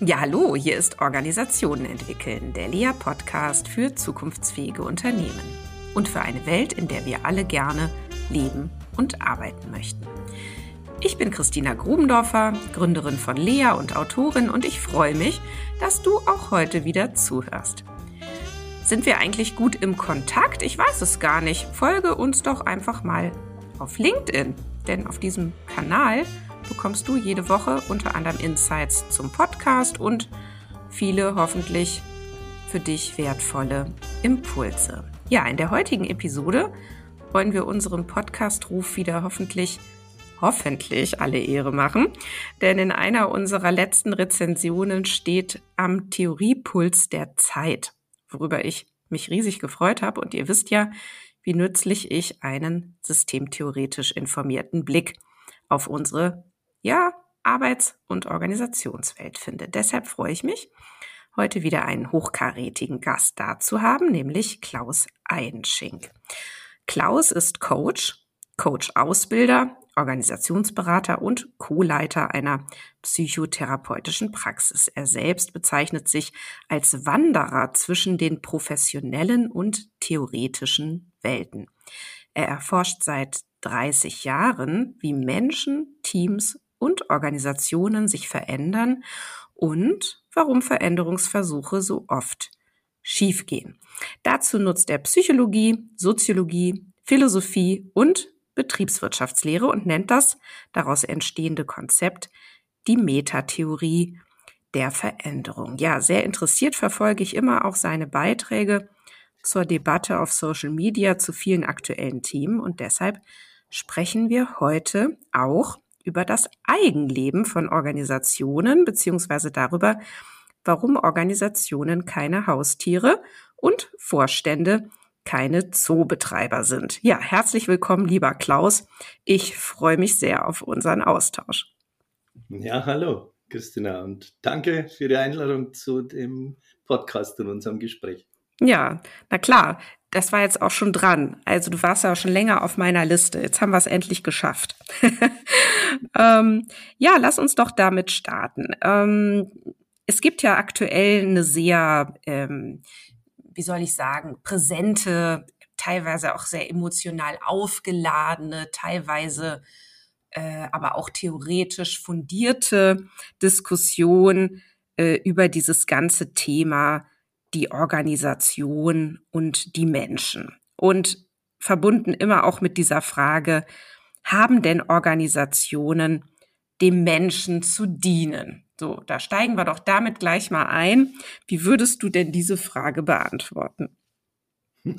Ja, hallo, hier ist Organisationen entwickeln, der LEA-Podcast für zukunftsfähige Unternehmen und für eine Welt, in der wir alle gerne leben und arbeiten möchten. Ich bin Christina Grubendorfer, Gründerin von Lea und Autorin und ich freue mich, dass du auch heute wieder zuhörst. Sind wir eigentlich gut im Kontakt? Ich weiß es gar nicht. Folge uns doch einfach mal auf LinkedIn, denn auf diesem Kanal bekommst du jede Woche unter anderem Insights zum Podcast und viele hoffentlich für dich wertvolle Impulse. Ja, in der heutigen Episode wollen wir unserem Podcast-Ruf wieder hoffentlich hoffentlich alle Ehre machen, denn in einer unserer letzten Rezensionen steht am Theoriepuls der Zeit, worüber ich mich riesig gefreut habe und ihr wisst ja, wie nützlich ich einen systemtheoretisch informierten Blick auf unsere ja, Arbeits- und Organisationswelt finde. Deshalb freue ich mich, heute wieder einen hochkarätigen Gast da zu haben, nämlich Klaus Einschink. Klaus ist Coach, Coach-Ausbilder, Organisationsberater und Co-Leiter einer psychotherapeutischen Praxis. Er selbst bezeichnet sich als Wanderer zwischen den professionellen und theoretischen Welten. Er erforscht seit 30 Jahren, wie Menschen, Teams und Organisationen sich verändern und warum Veränderungsversuche so oft schiefgehen. Dazu nutzt er Psychologie, Soziologie, Philosophie und Betriebswirtschaftslehre und nennt das daraus entstehende Konzept die Metatheorie der Veränderung. Ja, sehr interessiert verfolge ich immer auch seine Beiträge zur Debatte auf Social Media zu vielen aktuellen Themen und deshalb sprechen wir heute auch über das Eigenleben von Organisationen beziehungsweise darüber, warum Organisationen keine Haustiere und Vorstände keine Zoobetreiber sind. Ja, herzlich willkommen, lieber Klaus. Ich freue mich sehr auf unseren Austausch. Ja, hallo, Christina, und danke für die Einladung zu dem Podcast und unserem Gespräch. Ja, na klar, das war jetzt auch schon dran. Also du warst ja schon länger auf meiner Liste. Jetzt haben wir es endlich geschafft. ähm, ja, lass uns doch damit starten. Ähm, es gibt ja aktuell eine sehr, ähm, wie soll ich sagen, präsente, teilweise auch sehr emotional aufgeladene, teilweise äh, aber auch theoretisch fundierte Diskussion äh, über dieses ganze Thema die Organisation und die Menschen. Und verbunden immer auch mit dieser Frage, haben denn Organisationen dem Menschen zu dienen? So, da steigen wir doch damit gleich mal ein. Wie würdest du denn diese Frage beantworten?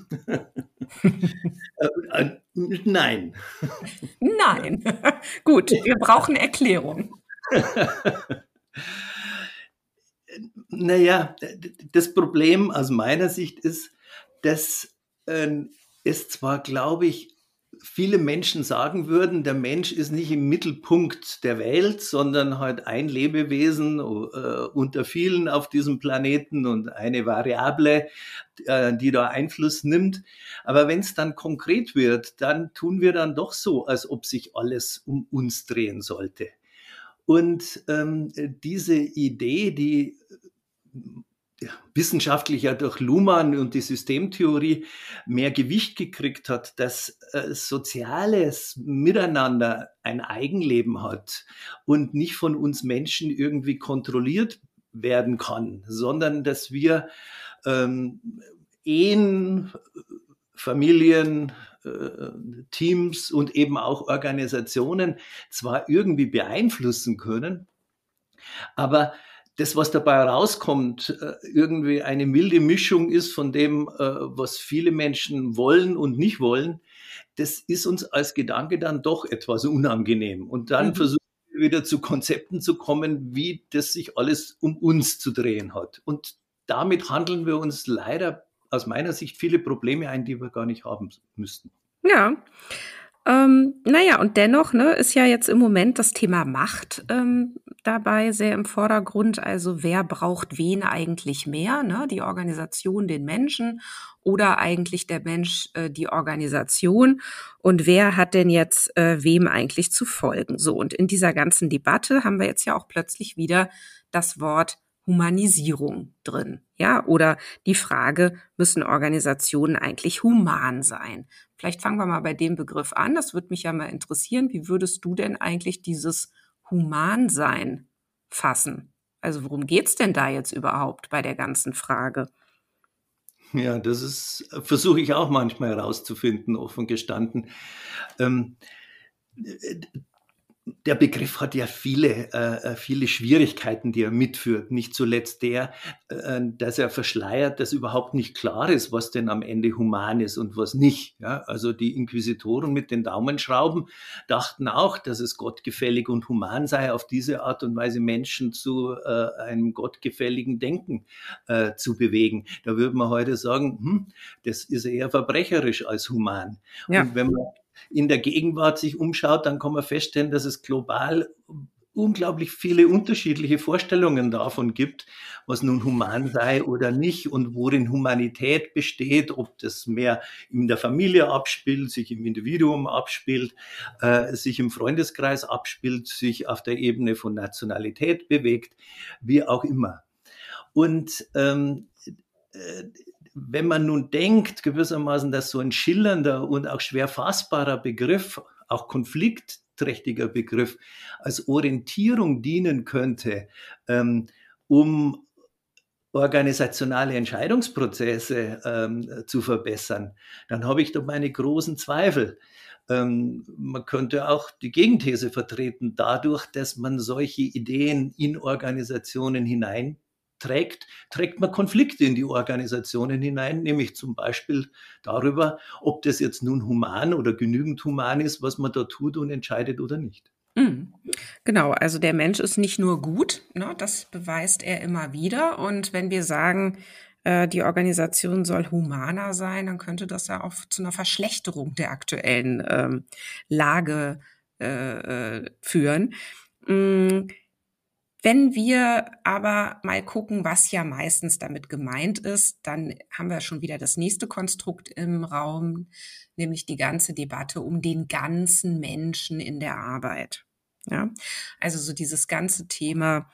Äh, äh, nein. Nein. Gut, wir brauchen Erklärung. Naja, das Problem aus meiner Sicht ist, dass äh, es zwar, glaube ich, viele Menschen sagen würden, der Mensch ist nicht im Mittelpunkt der Welt, sondern halt ein Lebewesen äh, unter vielen auf diesem Planeten und eine Variable, äh, die da Einfluss nimmt. Aber wenn es dann konkret wird, dann tun wir dann doch so, als ob sich alles um uns drehen sollte. Und ähm, diese Idee, die ja, wissenschaftlich ja durch Luhmann und die Systemtheorie mehr Gewicht gekriegt hat, dass äh, soziales Miteinander ein Eigenleben hat und nicht von uns Menschen irgendwie kontrolliert werden kann, sondern dass wir ähm, Ehen, Familien, äh, Teams und eben auch Organisationen zwar irgendwie beeinflussen können, aber das, was dabei rauskommt, äh, irgendwie eine milde Mischung ist von dem, äh, was viele Menschen wollen und nicht wollen, das ist uns als Gedanke dann doch etwas unangenehm. Und dann mhm. versuchen wir wieder zu Konzepten zu kommen, wie das sich alles um uns zu drehen hat. Und damit handeln wir uns leider aus meiner Sicht viele Probleme ein, die wir gar nicht haben müssten. Ja. Ähm, naja, und dennoch ne, ist ja jetzt im Moment das Thema Macht ähm, dabei sehr im Vordergrund. Also wer braucht wen eigentlich mehr? Ne? Die Organisation, den Menschen oder eigentlich der Mensch äh, die Organisation? Und wer hat denn jetzt äh, wem eigentlich zu folgen? So, und in dieser ganzen Debatte haben wir jetzt ja auch plötzlich wieder das Wort Humanisierung drin. Ja, oder die Frage, müssen Organisationen eigentlich human sein? Vielleicht fangen wir mal bei dem Begriff an. Das würde mich ja mal interessieren. Wie würdest du denn eigentlich dieses Humansein fassen? Also worum geht's denn da jetzt überhaupt bei der ganzen Frage? Ja, das ist, versuche ich auch manchmal herauszufinden, offen gestanden. Ähm, der Begriff hat ja viele, äh, äh, viele Schwierigkeiten, die er mitführt. Nicht zuletzt der, äh, dass er verschleiert, dass überhaupt nicht klar ist, was denn am Ende human ist und was nicht. Ja, also die Inquisitoren mit den Daumenschrauben dachten auch, dass es gottgefällig und human sei, auf diese Art und Weise Menschen zu äh, einem gottgefälligen Denken äh, zu bewegen. Da würde man heute sagen, hm, das ist eher verbrecherisch als human. Ja. Und wenn man in der Gegenwart sich umschaut, dann kann man feststellen, dass es global unglaublich viele unterschiedliche Vorstellungen davon gibt, was nun human sei oder nicht und worin Humanität besteht, ob das mehr in der Familie abspielt, sich im Individuum abspielt, äh, sich im Freundeskreis abspielt, sich auf der Ebene von Nationalität bewegt, wie auch immer. Und ähm, äh, wenn man nun denkt, gewissermaßen, dass so ein schillernder und auch schwer fassbarer Begriff, auch konfliktträchtiger Begriff, als Orientierung dienen könnte, ähm, um organisationale Entscheidungsprozesse ähm, zu verbessern, dann habe ich doch meine großen Zweifel. Ähm, man könnte auch die Gegenthese vertreten, dadurch, dass man solche Ideen in Organisationen hinein trägt, trägt man Konflikte in die Organisationen hinein, nämlich zum Beispiel darüber, ob das jetzt nun human oder genügend human ist, was man da tut und entscheidet oder nicht. Mhm. Genau, also der Mensch ist nicht nur gut, ne, das beweist er immer wieder. Und wenn wir sagen, äh, die Organisation soll humaner sein, dann könnte das ja auch zu einer Verschlechterung der aktuellen ähm, Lage äh, äh führen. Mhm. Wenn wir aber mal gucken, was ja meistens damit gemeint ist, dann haben wir schon wieder das nächste Konstrukt im Raum, nämlich die ganze Debatte um den ganzen Menschen in der Arbeit. Ja, also so dieses ganze Thema,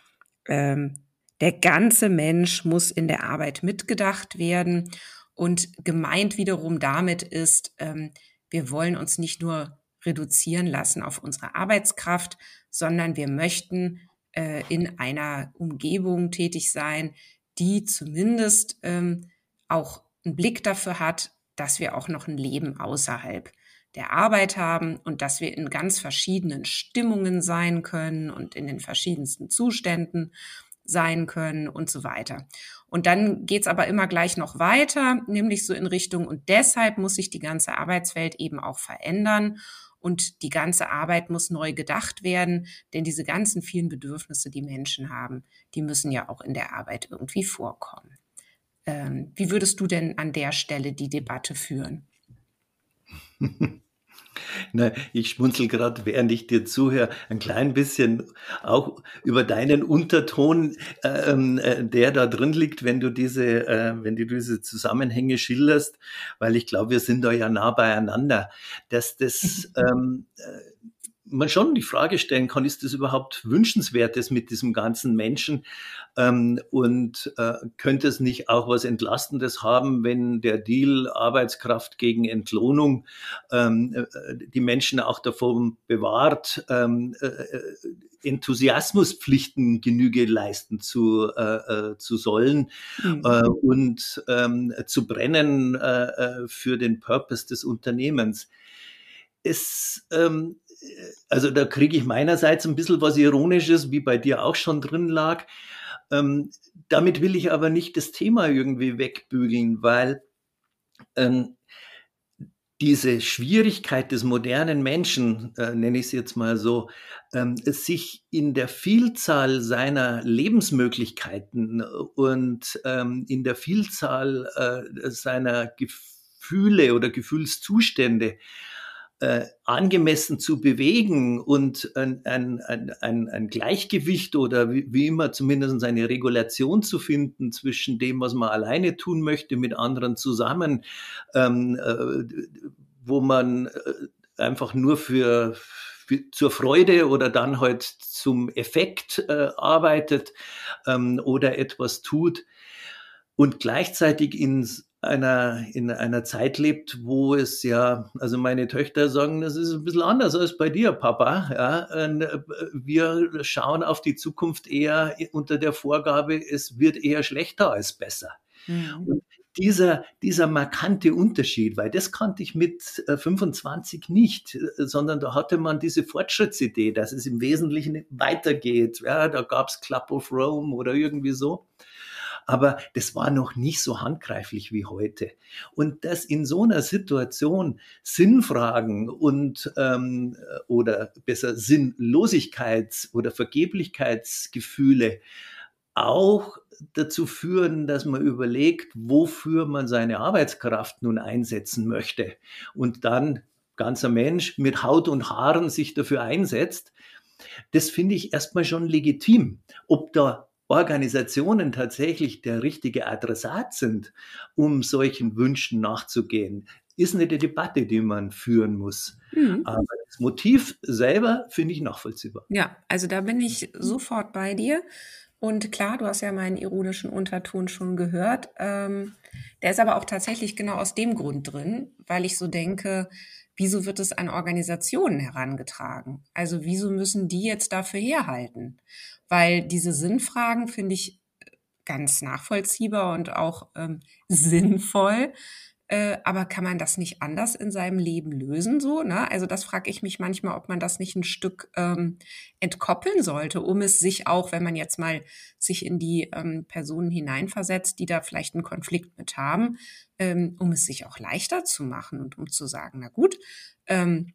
ähm, der ganze Mensch muss in der Arbeit mitgedacht werden und gemeint wiederum damit ist, ähm, wir wollen uns nicht nur reduzieren lassen auf unsere Arbeitskraft, sondern wir möchten äh, in einer Umgebung tätig sein, die zumindest ähm, auch einen Blick dafür hat, dass wir auch noch ein Leben außerhalb der Arbeit haben und dass wir in ganz verschiedenen Stimmungen sein können und in den verschiedensten Zuständen sein können und so weiter. Und dann geht's aber immer gleich noch weiter, nämlich so in Richtung, und deshalb muss sich die ganze Arbeitswelt eben auch verändern und die ganze Arbeit muss neu gedacht werden, denn diese ganzen vielen Bedürfnisse, die Menschen haben, die müssen ja auch in der Arbeit irgendwie vorkommen. Ähm, wie würdest du denn an der Stelle die Debatte führen? Na, ich schmunzel gerade, während ich dir zuhöre, ein klein bisschen auch über deinen Unterton, ähm, äh, der da drin liegt, wenn du diese, äh, wenn du diese Zusammenhänge schilderst, weil ich glaube, wir sind da ja nah beieinander, dass das ähm, äh, man schon die Frage stellen kann, ist das überhaupt wünschenswertes mit diesem ganzen Menschen? Ähm, und äh, könnte es nicht auch was Entlastendes haben, wenn der Deal Arbeitskraft gegen Entlohnung ähm, äh, die Menschen auch davon bewahrt, ähm, äh, äh Enthusiasmuspflichten Genüge leisten zu, äh, äh, zu sollen mhm. und ähm, zu brennen für den Purpose des Unternehmens. Es, ähm, also da kriege ich meinerseits ein bisschen was Ironisches, wie bei dir auch schon drin lag. Ähm, damit will ich aber nicht das Thema irgendwie wegbügeln, weil ähm, diese Schwierigkeit des modernen Menschen, äh, nenne ich es jetzt mal so, ähm, sich in der Vielzahl seiner Lebensmöglichkeiten und ähm, in der Vielzahl äh, seiner Gefühle oder Gefühlszustände äh, angemessen zu bewegen und ein, ein, ein, ein Gleichgewicht oder wie, wie immer zumindest eine Regulation zu finden zwischen dem, was man alleine tun möchte, mit anderen zusammen, ähm, äh, wo man äh, einfach nur für zur Freude oder dann halt zum Effekt äh, arbeitet ähm, oder etwas tut und gleichzeitig in einer, in einer Zeit lebt, wo es ja, also meine Töchter sagen, das ist ein bisschen anders als bei dir, Papa. Ja, äh, wir schauen auf die Zukunft eher unter der Vorgabe, es wird eher schlechter als besser. Mhm. Und dieser, dieser markante Unterschied, weil das kannte ich mit 25 äh, nicht, äh, sondern da hatte man diese Fortschrittsidee, dass es im Wesentlichen weitergeht. Ja, da gab's Club of Rome oder irgendwie so. Aber das war noch nicht so handgreiflich wie heute. Und dass in so einer Situation Sinnfragen und ähm, oder besser Sinnlosigkeits- oder Vergeblichkeitsgefühle auch dazu führen, dass man überlegt, wofür man seine Arbeitskraft nun einsetzen möchte und dann ganzer Mensch mit Haut und Haaren sich dafür einsetzt, das finde ich erstmal schon legitim. Ob da Organisationen tatsächlich der richtige Adressat sind, um solchen Wünschen nachzugehen, ist eine Debatte, die man führen muss. Mhm. Aber das Motiv selber finde ich nachvollziehbar. Ja, also da bin ich sofort bei dir. Und klar, du hast ja meinen ironischen Unterton schon gehört. Ähm, der ist aber auch tatsächlich genau aus dem Grund drin, weil ich so denke, wieso wird es an Organisationen herangetragen? Also wieso müssen die jetzt dafür herhalten? Weil diese Sinnfragen finde ich ganz nachvollziehbar und auch ähm, sinnvoll. Äh, aber kann man das nicht anders in seinem Leben lösen so? Ne? Also das frage ich mich manchmal, ob man das nicht ein Stück ähm, entkoppeln sollte, um es sich auch, wenn man jetzt mal sich in die ähm, Personen hineinversetzt, die da vielleicht einen Konflikt mit haben, ähm, um es sich auch leichter zu machen und um zu sagen, na gut, ähm,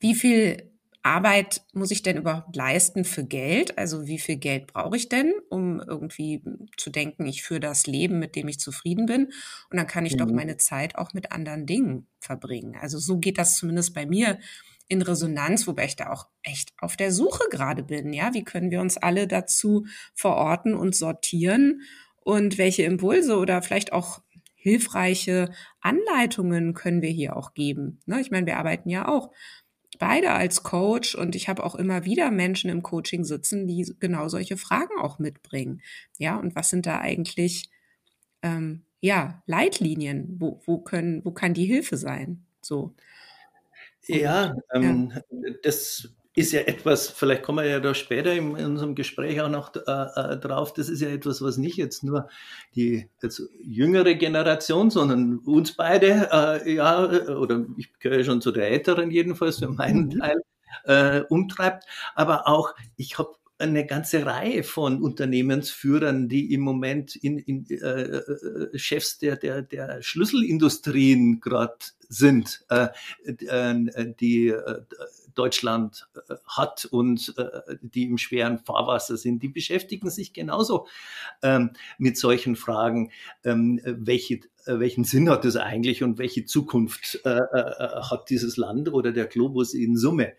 wie viel Arbeit muss ich denn überhaupt leisten für Geld? Also wie viel Geld brauche ich denn, um irgendwie zu denken, ich führe das Leben, mit dem ich zufrieden bin? Und dann kann ich mhm. doch meine Zeit auch mit anderen Dingen verbringen. Also so geht das zumindest bei mir in Resonanz, wobei ich da auch echt auf der Suche gerade bin. Ja, wie können wir uns alle dazu verorten und sortieren? Und welche Impulse oder vielleicht auch hilfreiche Anleitungen können wir hier auch geben? Ne? Ich meine, wir arbeiten ja auch beide als Coach und ich habe auch immer wieder Menschen im Coaching sitzen, die genau solche Fragen auch mitbringen. Ja, und was sind da eigentlich ähm, ja Leitlinien? Wo, wo können, wo kann die Hilfe sein? So. Ja, ähm, ja. das ist ja etwas, vielleicht kommen wir ja da später in, in unserem Gespräch auch noch äh, äh, drauf, das ist ja etwas, was nicht jetzt nur die jetzt jüngere Generation, sondern uns beide, äh, ja, oder ich gehöre schon zu der älteren jedenfalls für meinen mhm. Teil, äh, umtreibt, aber auch, ich habe eine ganze Reihe von Unternehmensführern, die im Moment in, in äh, äh Chefs der, der, der Schlüsselindustrien gerade sind, äh, äh, die äh, Deutschland äh, hat und äh, die im schweren Fahrwasser sind, die beschäftigen sich genauso ähm, mit solchen Fragen, ähm, welche, äh, welchen Sinn hat das eigentlich und welche Zukunft hat dieses Land oder der Globus in Summe.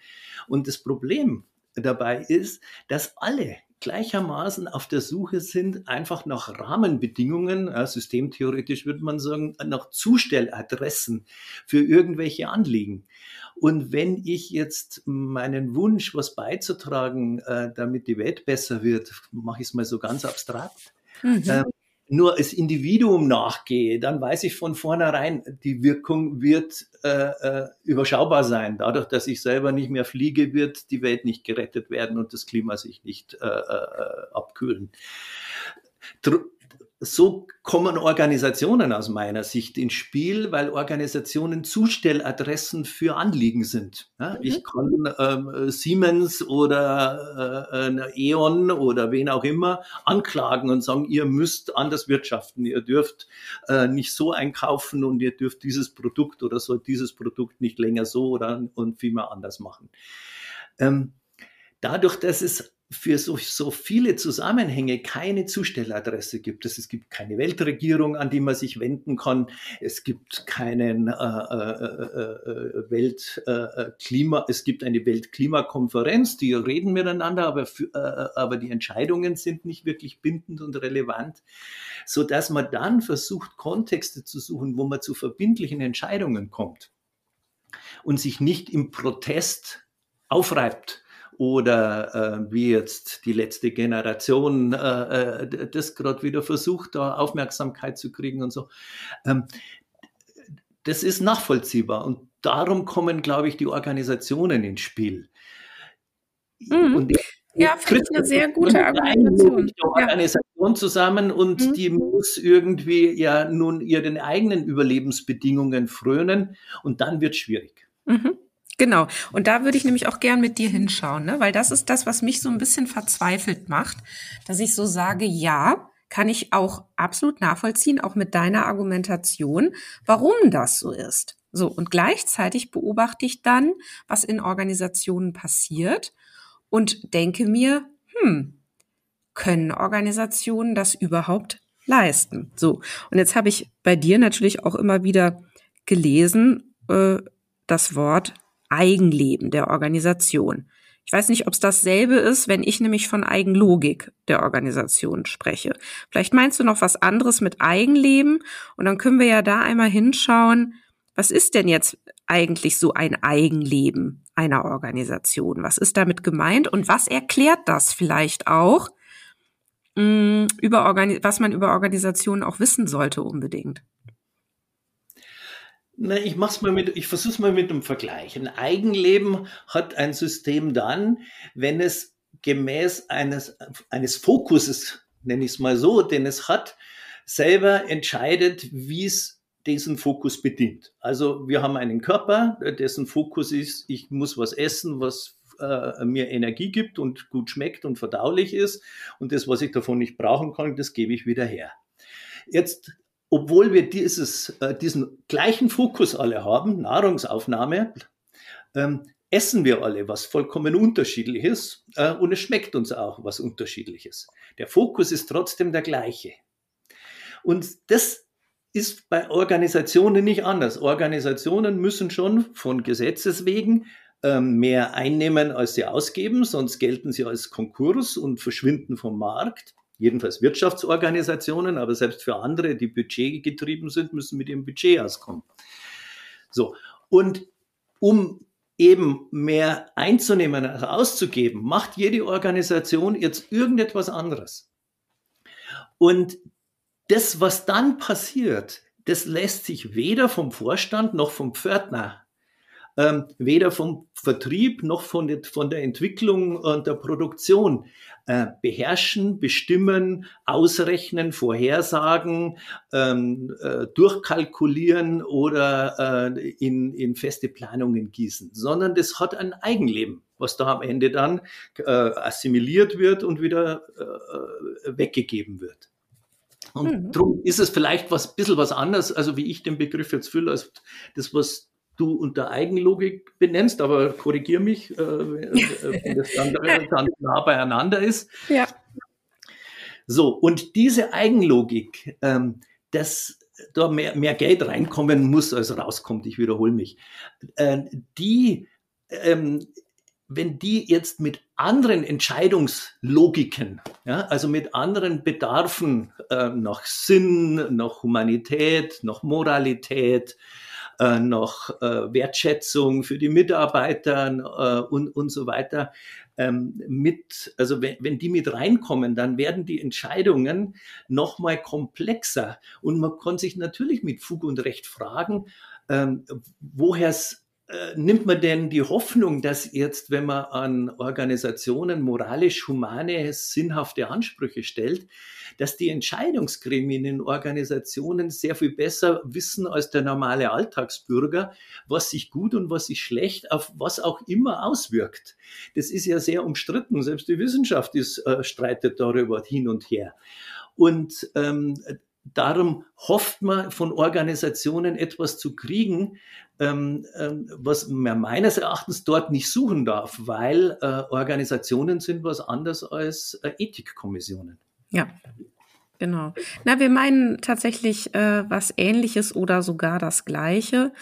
Und das Problem dabei ist, dass alle gleichermaßen auf der Suche sind, einfach nach Rahmenbedingungen, äh, systemtheoretisch würde man sagen, nach Zustelladressen für irgendwelche Anliegen. Und wenn ich jetzt meinen Wunsch, was beizutragen, äh, damit die Welt besser wird, mache ich es mal so ganz abstrakt, mhm. äh, nur als Individuum nachgehe, dann weiß ich von vornherein, die Wirkung wird äh, äh, überschaubar sein. Dadurch, dass ich selber nicht mehr fliege, wird die Welt nicht gerettet werden und das Klima sich nicht äh, äh, abkühlen. Dr so kommen Organisationen aus meiner Sicht ins Spiel, weil Organisationen Zustelladressen für Anliegen sind. Ja, mhm. Ich kann ähm, Siemens oder äh, E.ON oder wen auch immer anklagen und sagen, ihr müsst anders wirtschaften, ihr dürft äh, nicht so einkaufen und ihr dürft dieses Produkt oder so dieses Produkt nicht länger so oder und vielmehr anders machen. Ähm, dadurch, dass es für so, so viele Zusammenhänge keine Zustelladresse gibt. Es, gibt keine Weltregierung, an die man sich wenden kann. Es gibt keinen äh, äh, äh, Weltklima. es gibt eine Weltklimakonferenz, die reden miteinander, aber, für, aber die Entscheidungen sind nicht wirklich bindend und relevant, so dass man dann versucht, Kontexte zu suchen, wo man zu verbindlichen Entscheidungen kommt und sich nicht im Protest aufreibt oder äh, wie jetzt die letzte Generation äh, äh das gerade wieder versucht, da Aufmerksamkeit zu kriegen und so. Ähm, das ist nachvollziehbar und darum kommen, glaube ich, die Organisationen ins Spiel. Mhm. Und ja, finde ich eine sehr gute Argumentation. Die Organisation ja. zusammen und mhm. die muss irgendwie ja nun ihren eigenen Überlebensbedingungen frönen und dann wird es schwierig. Mhm. Genau. Und da würde ich nämlich auch gern mit dir hinschauen, ne? weil das ist das, was mich so ein bisschen verzweifelt macht, dass ich so sage, ja, kann ich auch absolut nachvollziehen, auch mit deiner Argumentation, warum das so ist. So, und gleichzeitig beobachte ich dann, was in Organisationen passiert und denke mir, hm, können Organisationen das überhaupt leisten? So, und jetzt habe ich bei dir natürlich auch immer wieder gelesen, äh, das Wort Eigenleben der Organisation. Ich weiß nicht, ob es dasselbe ist, wenn ich nämlich von Eigenlogik der Organisation spreche. Vielleicht meinst du noch was anderes mit Eigenleben und dann können wir ja da einmal hinschauen, was ist denn jetzt eigentlich so ein Eigenleben einer Organisation? Was ist damit gemeint und was erklärt das vielleicht auch, mh, mm, über was man über Organisationen auch wissen sollte unbedingt? Na, ich mach's mal mit, ich versuch's mal mit einem Vergleich. Ein Eigenleben hat ein System dann, wenn es gemäß eines, eines Fokuses, nenne ich es mal so, den es hat, selber entscheidet, wie es diesen Fokus bedient. Also wir haben einen Körper, dessen Fokus ist, ich muss was essen, was äh, mir Energie gibt und gut schmeckt und verdaulich ist. Und das, was ich davon nicht brauchen kann, das gebe ich wieder her. Jetzt obwohl wir dieses, äh, diesen gleichen Fokus alle haben, Nahrungsaufnahme, ähm, essen wir alle was vollkommen unterschiedliches äh, und es schmeckt uns auch was unterschiedliches. Der Fokus ist trotzdem der gleiche. Und das ist bei Organisationen nicht anders. Organisationen müssen schon von Gesetzes wegen ähm, mehr einnehmen, als sie ausgeben, sonst gelten sie als Konkurs und verschwinden vom Markt jedenfalls Wirtschaftsorganisationen, aber selbst für andere, die budgetgetrieben sind, müssen mit ihrem Budget auskommen. So. Und um eben mehr einzunehmen als auszugeben, macht jede Organisation jetzt irgendetwas anderes. Und das, was dann passiert, das lässt sich weder vom Vorstand noch vom Pförtner ähm, weder vom Vertrieb noch von, der, von der Entwicklung und der Produktion äh, beherrschen, bestimmen, ausrechnen, vorhersagen, ähm, äh, durchkalkulieren oder äh, in, in feste Planungen gießen, sondern das hat ein Eigenleben, was da am Ende dann äh, assimiliert wird und wieder äh, weggegeben wird. Und mhm. darum ist es vielleicht was bisschen was anderes, also wie ich den Begriff jetzt fühle, als das, was du unter Eigenlogik benennst, aber korrigier mich, äh, wenn das dann ganz nah beieinander ist. Ja. So, und diese Eigenlogik, ähm, dass da mehr, mehr Geld reinkommen muss, als rauskommt, ich wiederhole mich, äh, die, ähm, wenn die jetzt mit anderen Entscheidungslogiken, ja, also mit anderen Bedarfen äh, nach Sinn, nach Humanität, nach Moralität, äh, noch äh, Wertschätzung für die Mitarbeiter äh, und, und so weiter ähm, mit, also wenn, wenn die mit reinkommen, dann werden die Entscheidungen noch mal komplexer. Und man kann sich natürlich mit Fug und Recht fragen, ähm, woher es nimmt man denn die Hoffnung, dass jetzt, wenn man an Organisationen moralisch humane, sinnhafte Ansprüche stellt, dass die Entscheidungsgremien in Organisationen sehr viel besser wissen als der normale Alltagsbürger, was sich gut und was sich schlecht auf was auch immer auswirkt. Das ist ja sehr umstritten. Selbst die Wissenschaft ist, äh, streitet darüber hin und her. Und ähm, darum hofft man von Organisationen etwas zu kriegen, ähm, ähm, was man meines Erachtens dort nicht suchen darf, weil äh, Organisationen sind was anderes als äh, Ethikkommissionen. Ja. Genau. Na, wir meinen tatsächlich äh, was Ähnliches oder sogar das Gleiche.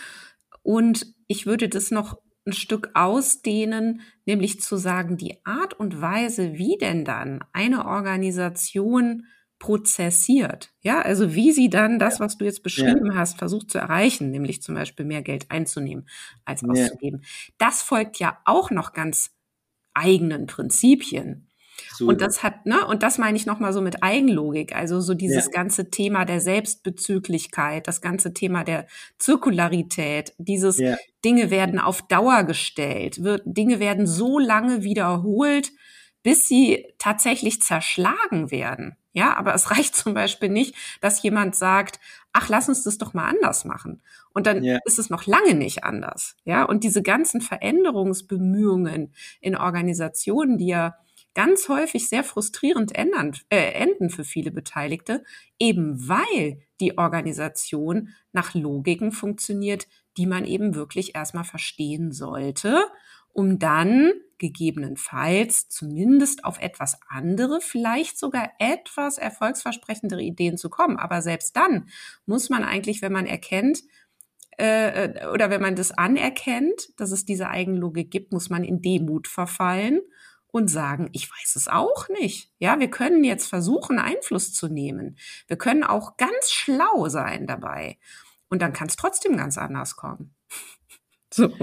Und ich würde das noch ein Stück ausdehnen, nämlich zu sagen, die Art und Weise, wie denn dann eine Organisation prozessiert. Ja, also wie sie dann das, was du jetzt beschrieben ja. hast, versucht zu erreichen, nämlich zum Beispiel mehr Geld einzunehmen als auszugeben. Ja. Das folgt ja auch noch ganz eigenen Prinzipien. So. Und das hat, ne, und das meine ich nochmal so mit Eigenlogik, also so dieses ja. ganze Thema der Selbstbezüglichkeit, das ganze Thema der Zirkularität, dieses. Dinge werden auf Dauer gestellt, wird, Dinge werden so lange wiederholt, bis sie tatsächlich zerschlagen werden. Ja, aber es reicht zum Beispiel nicht, dass jemand sagt, ach, lass uns das doch mal anders machen. Und dann yeah. ist es noch lange nicht anders. Ja, und diese ganzen Veränderungsbemühungen in Organisationen, die ja ganz häufig sehr frustrierend ändern, äh, enden für viele Beteiligte, eben weil die Organisation nach Logiken funktioniert, die man eben wirklich erstmal verstehen sollte, um dann gegebenenfalls zumindest auf etwas andere, vielleicht sogar etwas erfolgsversprechendere Ideen zu kommen. Aber selbst dann muss man eigentlich, wenn man erkennt, äh, oder wenn man das anerkennt, dass es diese Eigenlogik gibt, muss man in Demut verfallen und sagen, ich weiß es auch nicht. Ja, wir können jetzt versuchen, Einfluss zu nehmen. Wir können auch ganz schlau sein dabei. Und dann kann es trotzdem ganz anders kommen. so.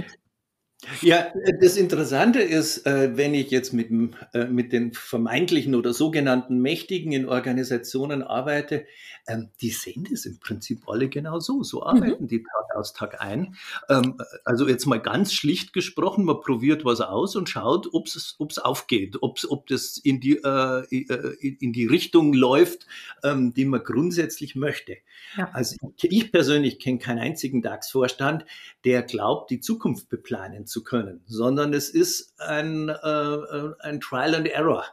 Ja, das Interessante ist, äh, wenn ich jetzt mit, äh, mit den vermeintlichen oder sogenannten Mächtigen in Organisationen arbeite, ähm, die sehen das im Prinzip alle genau so. So mhm. arbeiten mhm. die Tag aus Tag ein. Ähm, also jetzt mal ganz schlicht gesprochen, man probiert was aus und schaut, ob es aufgeht, ob's, ob das in die, äh, in die Richtung läuft, ähm, die man grundsätzlich möchte. Ja. Also ich persönlich kenne keinen einzigen DAX-Vorstand, der glaubt, die Zukunft beplanen zu können, sondern es ist ein, äh, ein Trial and Error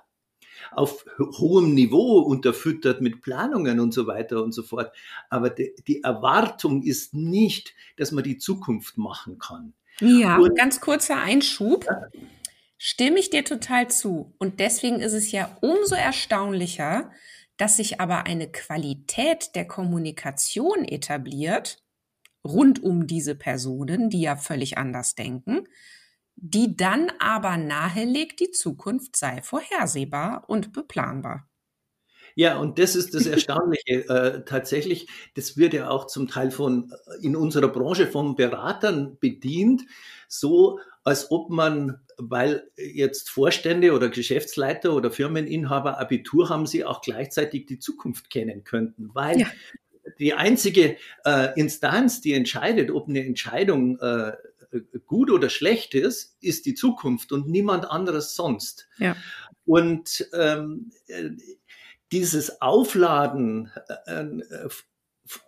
auf hohem Niveau unterfüttert mit Planungen und so weiter und so fort. Aber die, die Erwartung ist nicht, dass man die Zukunft machen kann. Ja, und, ganz kurzer Einschub. Ja. Stimme ich dir total zu. Und deswegen ist es ja umso erstaunlicher, dass sich aber eine Qualität der Kommunikation etabliert, rund um diese Personen, die ja völlig anders denken, die dann aber nahelegt, die Zukunft sei vorhersehbar und beplanbar. Ja, und das ist das Erstaunliche. äh, tatsächlich, das wird ja auch zum Teil von äh, in unserer Branche von Beratern bedient, so als ob man, weil jetzt Vorstände oder Geschäftsleiter oder Firmeninhaber Abitur haben, sie auch gleichzeitig die Zukunft kennen könnten, weil ja. Die einzige äh, Instanz, die entscheidet, ob eine Entscheidung äh, gut oder schlecht ist, ist die Zukunft und niemand anderes sonst. Ja. Und ähm, dieses Aufladen äh,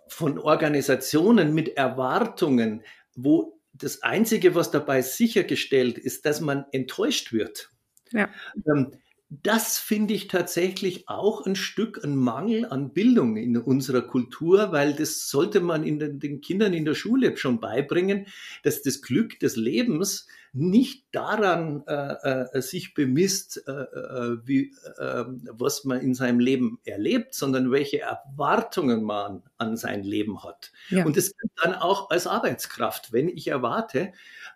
von Organisationen mit Erwartungen, wo das Einzige, was dabei sichergestellt ist, dass man enttäuscht wird. Ja. Ähm, das finde ich tatsächlich auch ein Stück ein Mangel an Bildung in unserer Kultur, weil das sollte man den, den, Kindern in der Schule schon beibringen, dass das Glück des Lebens nicht daran äh, äh, sich bemisst, äh, äh wie, ähm, was man in seinem Leben erlebt, sondern welche Erwartungen man an sein Leben hat. Ja. Und das dann auch als Arbeitskraft. Wenn ich erwarte,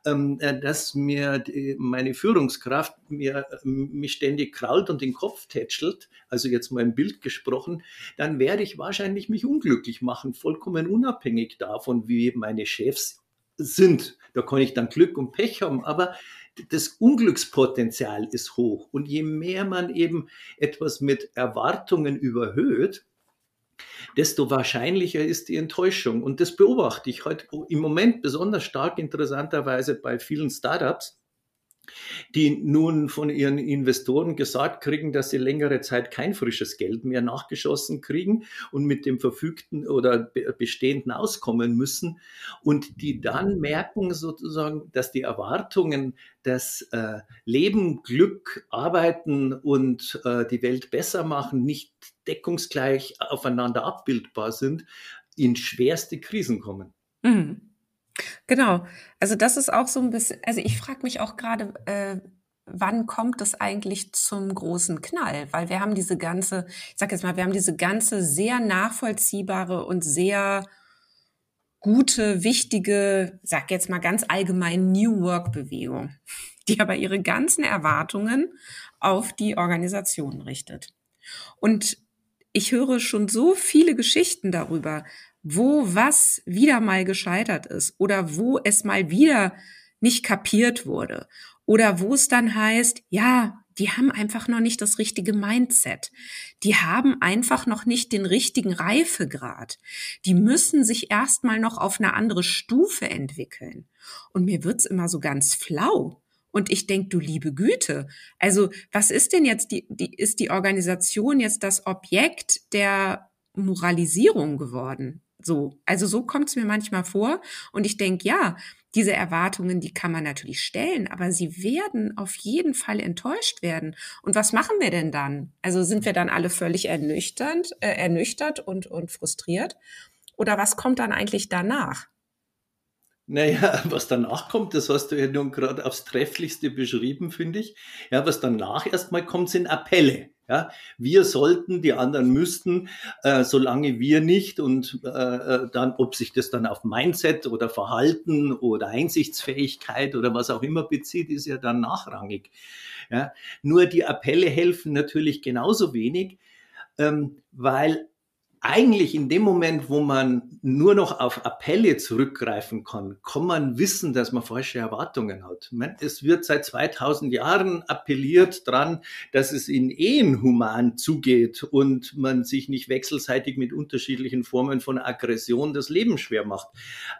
ähm, äh, dass mir die, meine Führungskraft mir, mich ständig krault und den Kopf tätschelt, also jetzt mal im Bild gesprochen, dann werde ich wahrscheinlich mich unglücklich machen, vollkommen unabhängig davon, wie meine Chefs sind. Da kann ich dann Glück und Pech haben, aber das Unglückspotenzial ist hoch. Und je mehr man eben etwas mit Erwartungen überhöht, desto wahrscheinlicher ist die Enttäuschung. Und das beobachte ich heute im Moment besonders stark interessanterweise bei vielen Startups, die nun von ihren Investoren gesagt kriegen, dass sie längere Zeit kein frisches Geld mehr nachgeschossen kriegen und mit dem verfügten oder bestehenden auskommen müssen und die dann merken sozusagen, dass die Erwartungen, dass äh, Leben, Glück, Arbeiten und äh, die Welt besser machen nicht deckungsgleich aufeinander abbildbar sind, in schwerste Krisen kommen. Mhm. Genau. Also das ist auch so ein bisschen, also ich frage mich auch gerade, äh, wann kommt es eigentlich zum großen Knall? Weil wir haben diese ganze, ich sag jetzt mal, wir haben diese ganze sehr nachvollziehbare und sehr gute, wichtige, sag jetzt mal ganz allgemein New Work Bewegung, die aber ihre ganzen Erwartungen auf die Organisation richtet. Und ich höre schon so viele Geschichten darüber, wo was wieder mal gescheitert ist oder wo es mal wieder nicht kapiert wurde oder wo es dann heißt, ja, die haben einfach noch nicht das richtige Mindset. Die haben einfach noch nicht den richtigen Reifegrad. Die müssen sich erstmal noch auf eine andere Stufe entwickeln. Und mir wird's immer so ganz flau. Und ich denk, du liebe Güte. Also, was ist denn jetzt die, die, ist die Organisation jetzt das Objekt der Moralisierung geworden? So, also so kommt's mir manchmal vor. Und ich denk, ja, diese Erwartungen, die kann man natürlich stellen, aber sie werden auf jeden Fall enttäuscht werden. Und was machen wir denn dann? Also sind wir dann alle völlig ernüchternd, äh, ernüchtert und, und frustriert? Oder was kommt dann eigentlich danach? Naja, was danach kommt, das hast du ja nun gerade aufs Trefflichste beschrieben, finde ich. Ja, was danach erstmal kommt, sind Appelle. Ja, wir sollten, die anderen müssten, äh, solange wir nicht und äh, äh, dann, ob sich das dann auf Mindset oder Verhalten oder Einsichtsfähigkeit oder was auch immer bezieht, ist ja dann nachrangig. Ja, nur die Appelle helfen natürlich genauso wenig, ähm, weil eigentlich in dem Moment, wo man nur noch auf Appelle zurückgreifen kann, kann man wissen, dass man falsche Erwartungen hat. Es wird seit 2000 Jahren appelliert dran, dass es in Ehen human zugeht und man sich nicht wechselseitig mit unterschiedlichen Formen von Aggression das Leben schwer macht.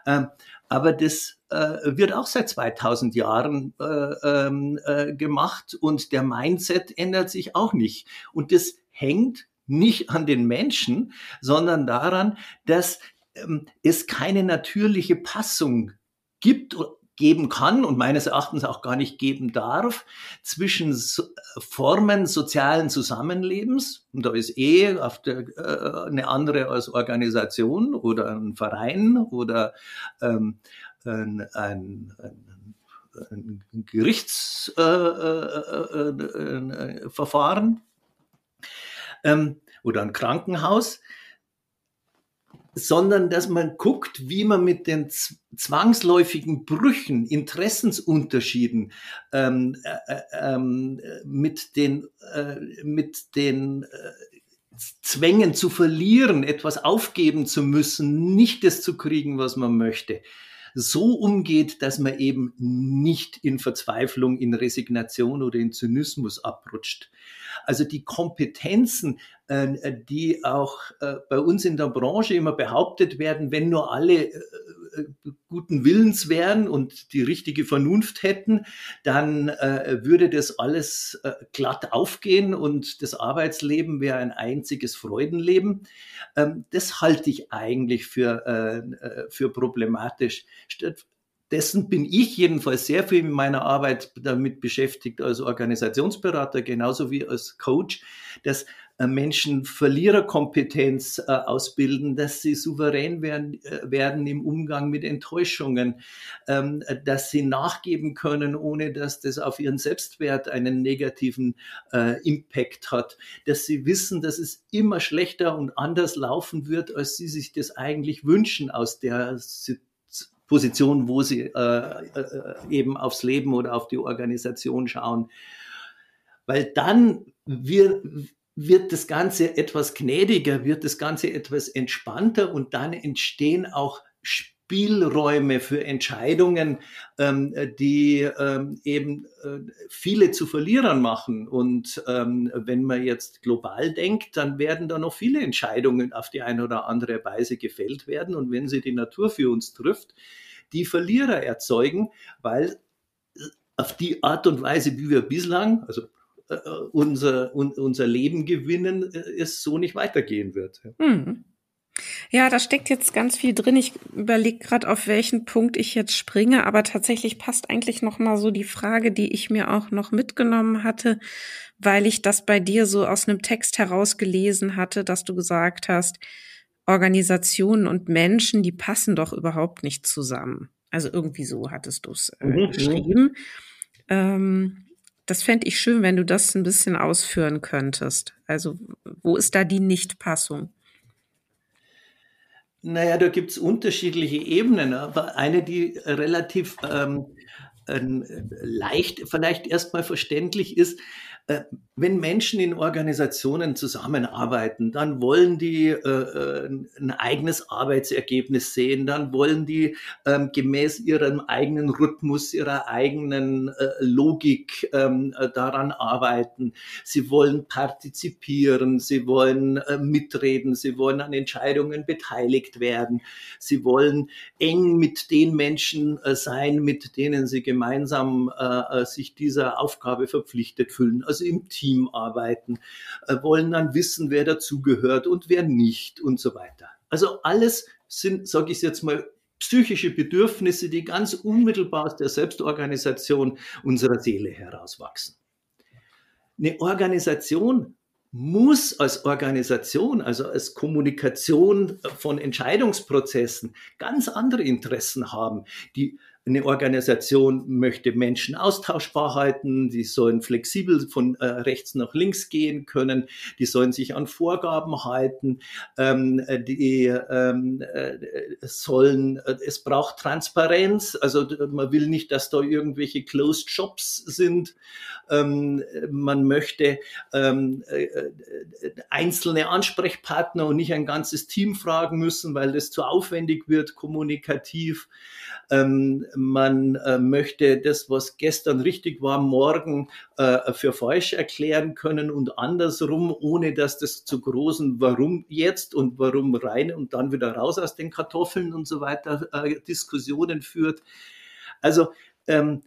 Ähm, aber das äh, wird auch seit 2000 Jahren äh, ähm, äh, gemacht und der Mindset ändert sich auch nicht. Und das hängt nicht an den Menschen, sondern daran, dass ähm, es keine natürliche Passung gibt geben kann und meines Erachtens auch gar nicht geben darf zwischen so Formen sozialen Zusammenlebens und da ist auf der, äh, eine andere als Organisation oder ein Verein oder ähm, ein, ein, ein, ein Gerichtsverfahren. Äh, äh, äh, ähm, oder ein Krankenhaus, sondern dass man guckt, wie man mit den zwangsläufigen Brüchen, Interessensunterschieden, ähm, äh, äh, ähm, mit den, äh, mit den äh, Zwängen zu verlieren, etwas aufgeben zu müssen, nicht das zu kriegen, was man möchte, so umgeht, dass man eben nicht in Verzweiflung, in Resignation oder in Zynismus abrutscht. Also die Kompetenzen, äh, die auch äh, bei uns in der Branche immer behauptet werden, wenn nur alle äh, guten Willens wären und die richtige Vernunft hätten, dann würde das alles glatt aufgehen und das Arbeitsleben wäre ein einziges Freudenleben. Ähm, das halte ich eigentlich für, für problematisch dessen bin ich jedenfalls sehr viel in meiner Arbeit damit beschäftigt als Organisationsberater, genauso wie als Coach, dass äh, Menschen Verliererkompetenz äh, ausbilden, dass sie souverän werden, äh, werden im Umgang mit Enttäuschungen, ähm, dass sie nachgeben können, ohne dass das auf ihren Selbstwert einen negativen äh, Impact hat, dass sie wissen, dass es immer schlechter und anders laufen wird, als sie sich das eigentlich wünschen aus der Situation Position, wo sie äh, äh, eben aufs Leben oder auf die Organisation schauen. Weil dann wir, wird das Ganze etwas gnädiger, wird das Ganze etwas entspannter und dann entstehen auch Spielräume für Entscheidungen, ähm, die ähm, eben äh, viele zu Verlierern machen. Und ähm, wenn man jetzt global denkt, dann werden da noch viele Entscheidungen auf die eine oder andere Weise gefällt werden. Und wenn sie die Natur für uns trifft, die Verlierer erzeugen, weil auf die Art und Weise, wie wir bislang, also äh, unser, un, unser Leben gewinnen, äh, es so nicht weitergehen wird. Mhm. Ja, da steckt jetzt ganz viel drin. Ich überlege gerade, auf welchen Punkt ich jetzt springe, aber tatsächlich passt eigentlich noch mal so die Frage, die ich mir auch noch mitgenommen hatte, weil ich das bei dir so aus einem Text herausgelesen hatte, dass du gesagt hast, Organisationen und Menschen, die passen doch überhaupt nicht zusammen. Also irgendwie so hattest du es äh, mhm, mhm. geschrieben. Ähm, das fände ich schön, wenn du das ein bisschen ausführen könntest. Also wo ist da die Nichtpassung? Naja, da gibt es unterschiedliche Ebenen, aber eine, die relativ ähm, äh, leicht vielleicht erstmal verständlich ist, äh, wenn Menschen in Organisationen zusammenarbeiten, dann wollen die äh, äh, ein eigenes Arbeitsergebnis sehen, dann wollen die ähm, gemäß ihrem eigenen Rhythmus, ihrer eigenen äh, Logik ähm, äh, daran arbeiten. Sie wollen partizipieren, sie wollen äh, mitreden, sie wollen an Entscheidungen beteiligt werden, sie wollen eng mit den Menschen äh, sein, mit denen sie gemeinsam äh, sich dieser Aufgabe verpflichtet fühlen. Also im Team arbeiten, äh, wollen dann wissen, wer dazugehört und wer nicht und so weiter. Also alles sind, sage ich jetzt mal, psychische Bedürfnisse, die ganz unmittelbar aus der Selbstorganisation unserer Seele herauswachsen. Eine Organisation muss als Organisation, also als Kommunikation von Entscheidungsprozessen ganz andere Interessen haben, die eine Organisation möchte Menschen austauschbar halten, die sollen flexibel von äh, rechts nach links gehen können, die sollen sich an Vorgaben halten, ähm, die ähm, äh, sollen, äh, es braucht Transparenz, also man will nicht, dass da irgendwelche Closed Shops sind, ähm, man möchte ähm, äh, äh, einzelne Ansprechpartner und nicht ein ganzes Team fragen müssen, weil das zu aufwendig wird, kommunikativ. Man äh, möchte das, was gestern richtig war, morgen äh, für falsch erklären können und andersrum, ohne dass das zu großen Warum jetzt und warum rein und dann wieder raus aus den Kartoffeln und so weiter äh, Diskussionen führt. Also ähm,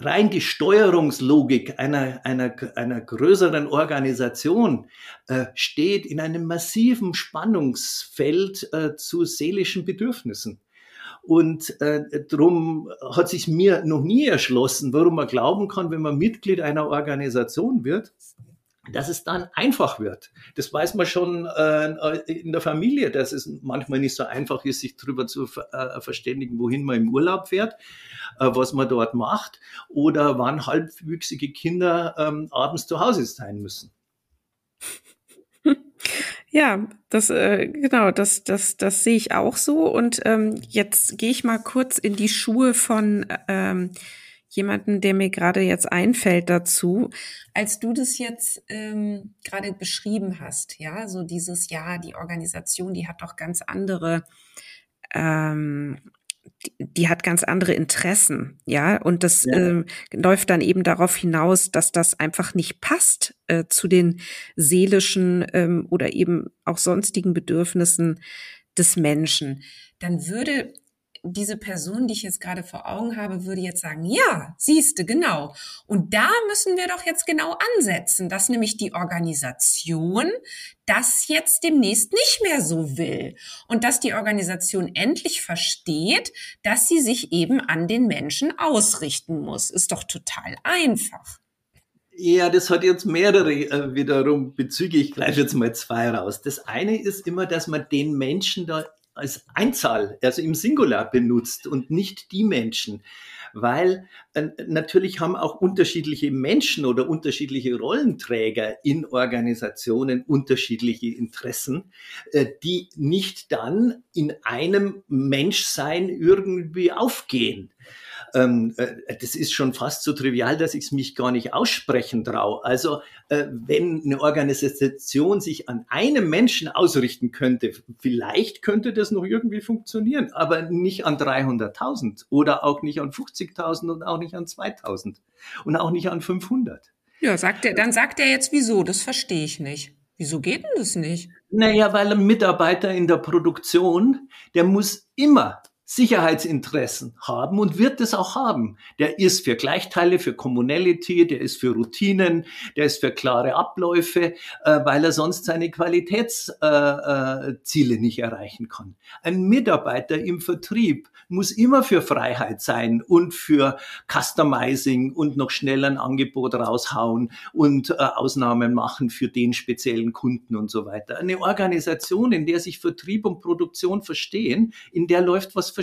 rein die Steuerungslogik einer, einer, einer größeren Organisation äh, steht in einem massiven Spannungsfeld äh, zu seelischen Bedürfnissen. Und äh, darum hat sich mir noch nie erschlossen, warum man glauben kann, wenn man Mitglied einer Organisation wird, dass es dann einfach wird. Das weiß man schon äh, in der Familie, dass es manchmal nicht so einfach ist, sich darüber zu äh, verständigen, wohin man im Urlaub fährt, äh, was man dort macht oder wann halbwüchsige Kinder ähm, abends zu Hause sein müssen. Ja, das äh, genau, das das das sehe ich auch so. Und ähm, jetzt gehe ich mal kurz in die Schuhe von ähm, jemanden, der mir gerade jetzt einfällt dazu. Als du das jetzt ähm, gerade beschrieben hast, ja, so dieses ja, die Organisation, die hat doch ganz andere ähm, die, hat ganz andere Interessen, ja, und das ja. äh, läuft dann eben darauf hinaus, dass das einfach nicht passt äh, zu den seelischen ähm, oder eben auch sonstigen Bedürfnissen des Menschen. Dann würde diese Person, die ich jetzt gerade vor Augen habe, würde jetzt sagen, ja, siehste, genau. Und da müssen wir doch jetzt genau ansetzen, dass nämlich die Organisation das jetzt demnächst nicht mehr so will und dass die Organisation endlich versteht, dass sie sich eben an den Menschen ausrichten muss. Ist doch total einfach. Ja, das hat jetzt mehrere äh, wiederum Bezüge. Ich greife jetzt mal zwei raus. Das eine ist immer, dass man den Menschen da als Einzahl, also im Singular benutzt und nicht die Menschen. Weil äh, natürlich haben auch unterschiedliche Menschen oder unterschiedliche Rollenträger in Organisationen unterschiedliche Interessen, äh, die nicht dann in einem Menschsein irgendwie aufgehen ähm, äh, das ist schon fast so trivial, dass ich es mich gar nicht aussprechen traue. Also äh, wenn eine Organisation sich an einem Menschen ausrichten könnte, vielleicht könnte das noch irgendwie funktionieren, aber nicht an 300.000 oder auch nicht an 50.000 und auch nicht an 2.000 und auch nicht an 500. Ja, sagt er, dann sagt er jetzt wieso, das verstehe ich nicht. Wieso geht denn das nicht? Naja, weil ein Mitarbeiter in der Produktion, der muss immer Sicherheitsinteressen haben und wird es auch haben. Der ist für Gleichteile, für Commonality, der ist für Routinen, der ist für klare Abläufe, äh, weil er sonst seine Qualitätsziele äh, äh, nicht erreichen kann. Ein Mitarbeiter im Vertrieb muss immer für Freiheit sein und für Customizing und noch schnell ein Angebot raushauen und äh, Ausnahmen machen für den speziellen Kunden und so weiter. Eine Organisation, in der sich Vertrieb und Produktion verstehen, in der läuft was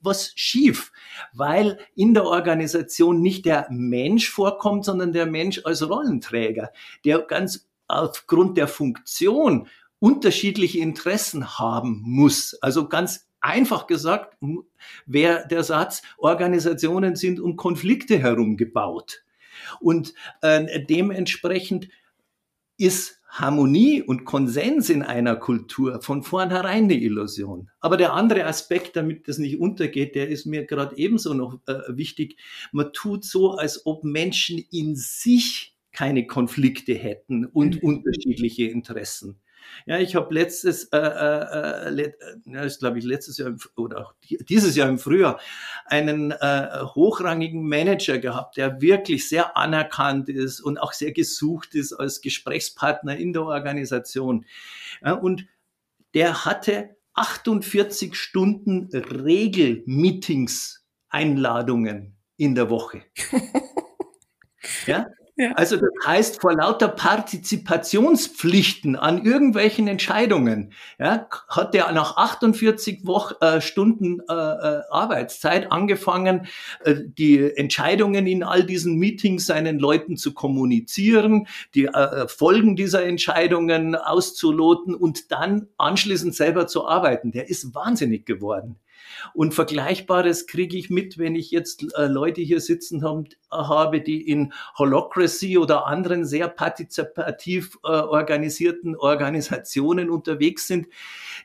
was schief, weil in der Organisation nicht der Mensch vorkommt, sondern der Mensch als Rollenträger, der ganz aufgrund der Funktion unterschiedliche Interessen haben muss. Also ganz einfach gesagt wäre der Satz, Organisationen sind um Konflikte herum gebaut. Und äh, dementsprechend ist Harmonie und Konsens in einer Kultur von vornherein eine Illusion. Aber der andere Aspekt, damit das nicht untergeht, der ist mir gerade ebenso noch äh, wichtig. Man tut so, als ob Menschen in sich keine Konflikte hätten und mhm. unterschiedliche Interessen. Ja, ich habe letztes, äh, äh, äh, äh ist glaube ich letztes Jahr oder auch dieses Jahr im Frühjahr einen äh, hochrangigen Manager gehabt, der wirklich sehr anerkannt ist und auch sehr gesucht ist als Gesprächspartner in der Organisation. Ja, und der hatte 48 Stunden Regelmeetings, Einladungen in der Woche. ja, ja. Also das heißt, vor lauter Partizipationspflichten an irgendwelchen Entscheidungen ja, hat der nach 48 Woch, äh, Stunden äh, äh, Arbeitszeit angefangen, äh, die Entscheidungen in all diesen Meetings seinen Leuten zu kommunizieren, die äh, Folgen dieser Entscheidungen auszuloten und dann anschließend selber zu arbeiten. Der ist wahnsinnig geworden. Und Vergleichbares kriege ich mit, wenn ich jetzt äh, Leute hier sitzen haben, habe, die in Holocracy oder anderen sehr partizipativ äh, organisierten Organisationen unterwegs sind,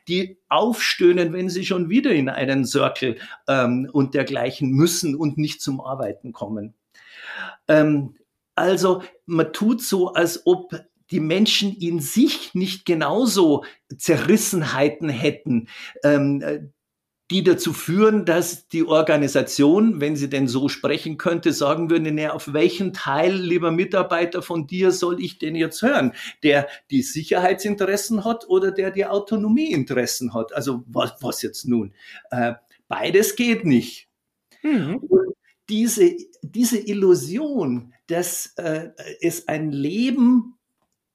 die aufstöhnen, wenn sie schon wieder in einen Circle ähm, und dergleichen müssen und nicht zum Arbeiten kommen. Ähm, also man tut so, als ob die Menschen in sich nicht genauso Zerrissenheiten hätten, ähm, die dazu führen, dass die Organisation, wenn sie denn so sprechen könnte, sagen würde, naja, auf welchen Teil, lieber Mitarbeiter, von dir soll ich denn jetzt hören? Der die Sicherheitsinteressen hat oder der die Autonomieinteressen hat? Also was, was jetzt nun? Äh, beides geht nicht. Mhm. diese, diese Illusion, dass äh, es ein Leben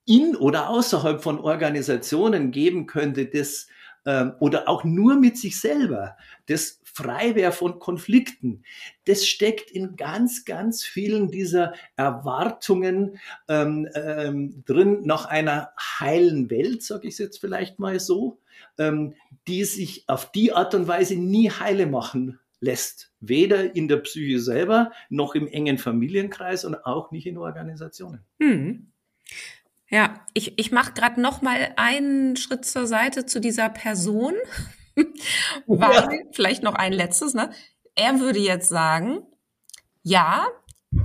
in oder außerhalb von Organisationen geben könnte, das oder auch nur mit sich selber, das Freiwehr von Konflikten, das steckt in ganz, ganz vielen dieser Erwartungen ähm, ähm, drin nach einer heilen Welt, sage ich jetzt vielleicht mal so, ähm, die sich auf die Art und Weise nie heile machen lässt. Weder in der Psyche selber, noch im engen Familienkreis und auch nicht in Organisationen. Hm. Ja, ich, ich mache gerade noch mal einen Schritt zur Seite zu dieser Person, weil ja. vielleicht noch ein letztes. Ne? Er würde jetzt sagen, ja,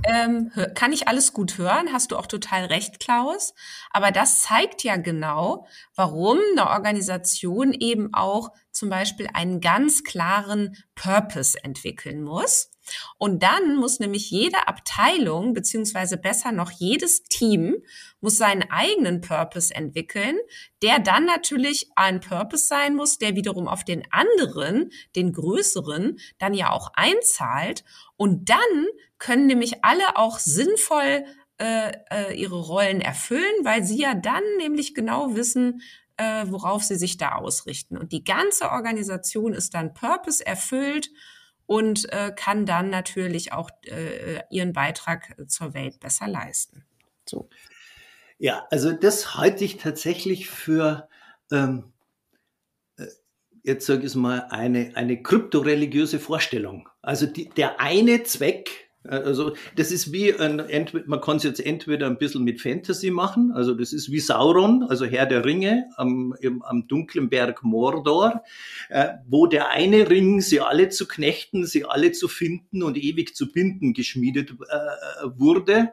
ähm, kann ich alles gut hören, hast du auch total recht, Klaus. Aber das zeigt ja genau, warum eine Organisation eben auch zum Beispiel einen ganz klaren Purpose entwickeln muss. Und dann muss nämlich jede Abteilung, beziehungsweise besser noch jedes Team, muss seinen eigenen Purpose entwickeln, der dann natürlich ein Purpose sein muss, der wiederum auf den anderen, den größeren, dann ja auch einzahlt. Und dann können nämlich alle auch sinnvoll äh, äh, ihre Rollen erfüllen, weil sie ja dann nämlich genau wissen, äh, worauf sie sich da ausrichten. Und die ganze Organisation ist dann Purpose erfüllt und äh, kann dann natürlich auch äh, ihren Beitrag zur Welt besser leisten. So. Ja, also das halte ich tatsächlich für, ähm, äh, jetzt sage ich es mal, eine, eine kryptoreligiöse Vorstellung. Also die, der eine Zweck also das ist wie ein, man kann es jetzt entweder ein bisschen mit Fantasy machen, also das ist wie Sauron, also Herr der Ringe am, im, am dunklen Berg Mordor, äh, wo der eine Ring, sie alle zu knechten, sie alle zu finden und ewig zu binden geschmiedet äh, wurde.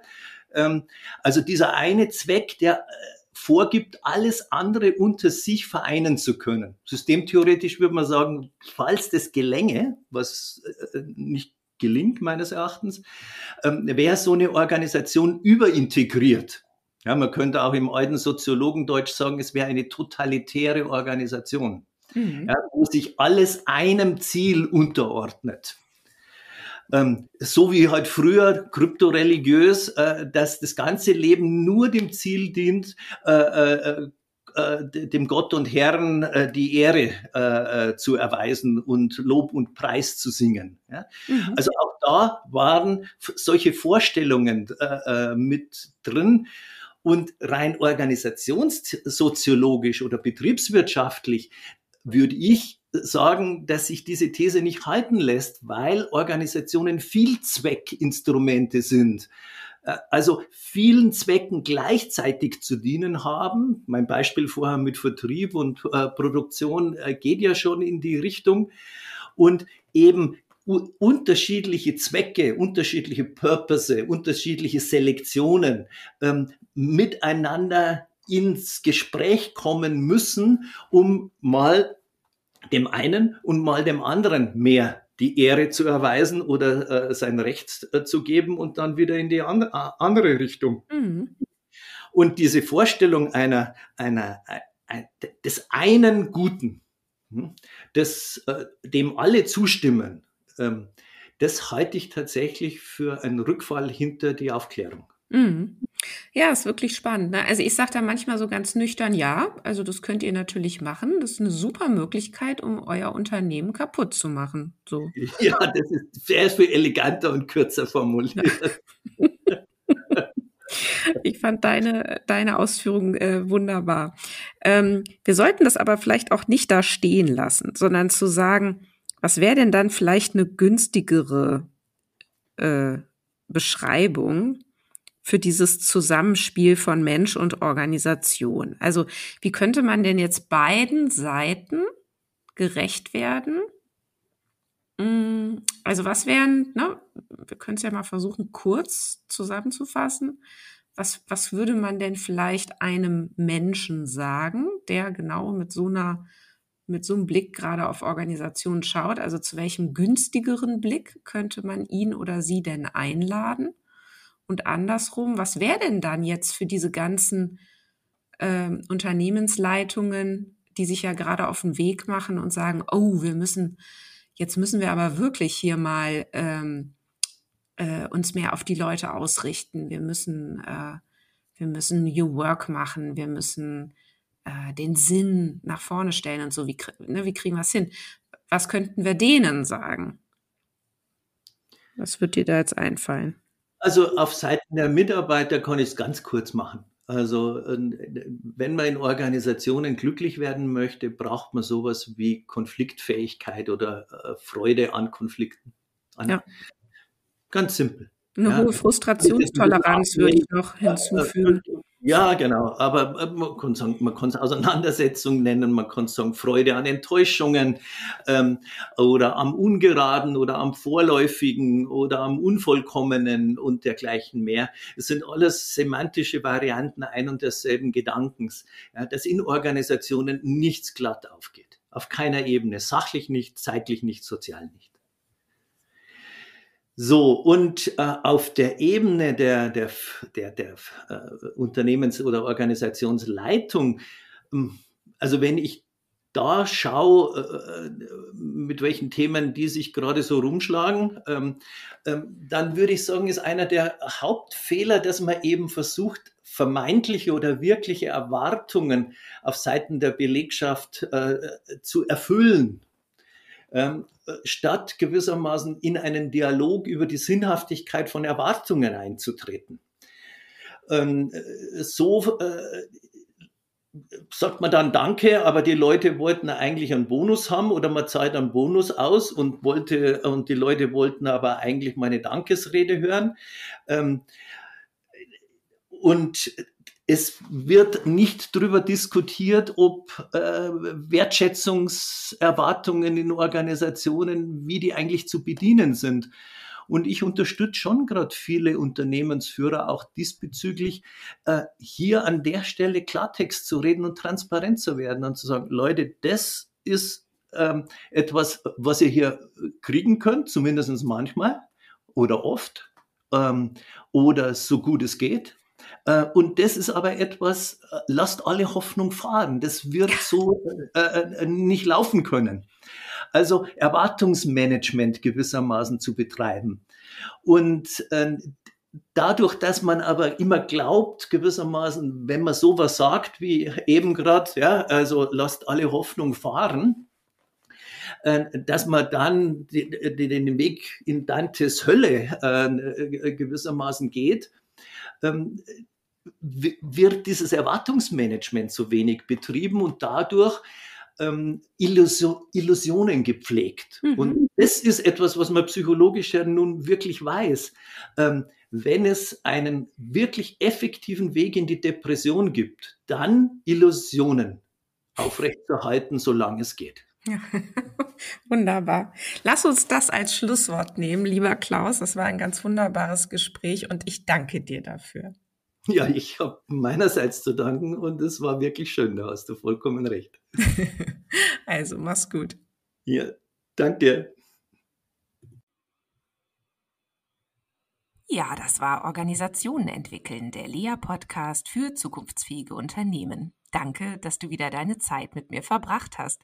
Ähm, also dieser eine Zweck, der äh, vorgibt, alles andere unter sich vereinen zu können. Systemtheoretisch würde man sagen, falls das gelänge, was äh, nicht gelingt, meines Erachtens, ähm, wäre so eine Organisation überintegriert. Ja, man könnte auch im alten Soziologendeutsch sagen, es wäre eine totalitäre Organisation, mhm. ja, wo sich alles einem Ziel unterordnet. Ähm, so wie halt früher kryptoreligiös, äh, dass das ganze Leben nur dem Ziel dient, äh, äh, äh, dem Gott und Herrn äh, die Ehre äh, äh, zu erweisen und Lob und Preis zu singen. Ja? Mhm. Also auch da waren solche Vorstellungen äh, äh, mit drin. Und rein organisationssoziologisch oder betriebswirtschaftlich würde ich sagen, dass sich diese These nicht halten lässt, weil Organisationen Vielzweckinstrumente sind äh, also vielen Zwecken gleichzeitig zu dienen haben. Mein Beispiel vorher mit Vertrieb und äh, Produktion äh, geht ja schon in die Richtung. Und eben unterschiedliche Zwecke, unterschiedliche Purpose, unterschiedliche Selektionen ähm, miteinander ins Gespräch kommen müssen, um mal dem einen und mal dem anderen mehr die Ehre zu erweisen oder äh, sein Recht äh, zu geben und dann wieder in die an, äh, andere Richtung. Mhm. Und diese Vorstellung einer, einer, ein, des einen Guten, hm, des, äh, dem alle zustimmen, ähm, das halte ich tatsächlich für einen Rückfall hinter die Aufklärung. Mhm. Ja, ist wirklich spannend. Ne? Also ich sage da manchmal so ganz nüchtern, ja, also das könnt ihr natürlich machen. Das ist eine super Möglichkeit, um euer Unternehmen kaputt zu machen. So. Ja, das ist sehr viel eleganter und kürzer formuliert. Ich fand deine, deine Ausführung äh, wunderbar. Ähm, wir sollten das aber vielleicht auch nicht da stehen lassen, sondern zu sagen, was wäre denn dann vielleicht eine günstigere äh, Beschreibung für dieses Zusammenspiel von Mensch und Organisation. Also wie könnte man denn jetzt beiden Seiten gerecht werden? Mm, also was wären, ne, wir können es ja mal versuchen, kurz zusammenzufassen. Was, was würde man denn vielleicht einem Menschen sagen, der genau mit so einer, mit so einem Blick gerade auf Organisationen schaut? Also zu welchem günstigeren Blick könnte man ihn oder sie denn einladen? Und andersrum, was wäre denn dann jetzt für diese ganzen äh, Unternehmensleitungen, die sich ja gerade auf den Weg machen und sagen, oh, wir müssen, jetzt müssen wir aber wirklich hier mal ähm, äh, uns mehr auf die Leute ausrichten. Wir müssen, äh, wir müssen New Work machen, wir müssen äh, den Sinn nach vorne stellen und so. Wie, ne, wie kriegen wir es hin? Was könnten wir denen sagen? Was wird dir da jetzt einfallen? Also auf Seiten der Mitarbeiter kann ich es ganz kurz machen. Also wenn man in Organisationen glücklich werden möchte, braucht man sowas wie Konfliktfähigkeit oder äh, Freude an Konflikten. An ja. Ganz simpel. Eine ja. hohe Frustrationstoleranz würde ich noch hinzufügen. Ja, genau. Aber äh, man kann sagen, man kann es Auseinandersetzung nennen, man kann sagen Freude an Enttäuschungen ähm, oder am Ungeraden oder am Vorläufigen oder am Unvollkommenen und dergleichen mehr. Es sind alles semantische Varianten ein und desselben Gedankens, ja, dass in Organisationen nichts glatt aufgeht. Auf keiner Ebene. Sachlich nicht, zeitlich nicht, sozial nicht. So, und äh, auf der Ebene der, der, der, der äh, Unternehmens- oder Organisationsleitung, ähm, also wenn ich da schaue, äh, mit welchen Themen die sich gerade so rumschlagen, ähm, ähm, dann würde ich sagen, ist einer der Hauptfehler, dass man eben versucht, vermeintliche oder wirkliche Erwartungen auf Seiten der Belegschaft äh, zu erfüllen. Ähm, statt gewissermaßen in einen Dialog über die Sinnhaftigkeit von Erwartungen einzutreten. Ähm, so äh, sagt man dann Danke, aber die Leute wollten eigentlich einen Bonus haben oder man zahlt einen Bonus aus und wollte und die Leute wollten aber eigentlich meine Dankesrede hören. Ähm, und es wird nicht darüber diskutiert, ob äh, Wertschätzungserwartungen in Organisationen, wie die eigentlich zu bedienen sind. Und ich unterstütze schon gerade viele Unternehmensführer auch diesbezüglich, äh, hier an der Stelle Klartext zu reden und transparent zu werden und zu sagen, Leute, das ist ähm, etwas, was ihr hier kriegen könnt, zumindest manchmal oder oft ähm, oder so gut es geht. Äh, und das ist aber etwas, äh, lasst alle Hoffnung fahren. Das wird so äh, äh, nicht laufen können. Also Erwartungsmanagement gewissermaßen zu betreiben. Und äh, dadurch, dass man aber immer glaubt, gewissermaßen, wenn man sowas sagt, wie eben gerade, ja, also lasst alle Hoffnung fahren, dass man dann den Weg in Dantes Hölle gewissermaßen geht, ähm, wird dieses Erwartungsmanagement so wenig betrieben und dadurch ähm, Illusion, Illusionen gepflegt. Mhm. Und das ist etwas, was man psychologisch ja nun wirklich weiß. Ähm, wenn es einen wirklich effektiven Weg in die Depression gibt, dann Illusionen aufrechtzuerhalten, solange es geht. Ja. Wunderbar. Lass uns das als Schlusswort nehmen, lieber Klaus. Das war ein ganz wunderbares Gespräch und ich danke dir dafür. Ja, ich habe meinerseits zu danken und es war wirklich schön, da hast du vollkommen recht. also, mach's gut. Ja, danke dir. Ja, das war Organisationen entwickeln, der LEA-Podcast für zukunftsfähige Unternehmen. Danke, dass du wieder deine Zeit mit mir verbracht hast.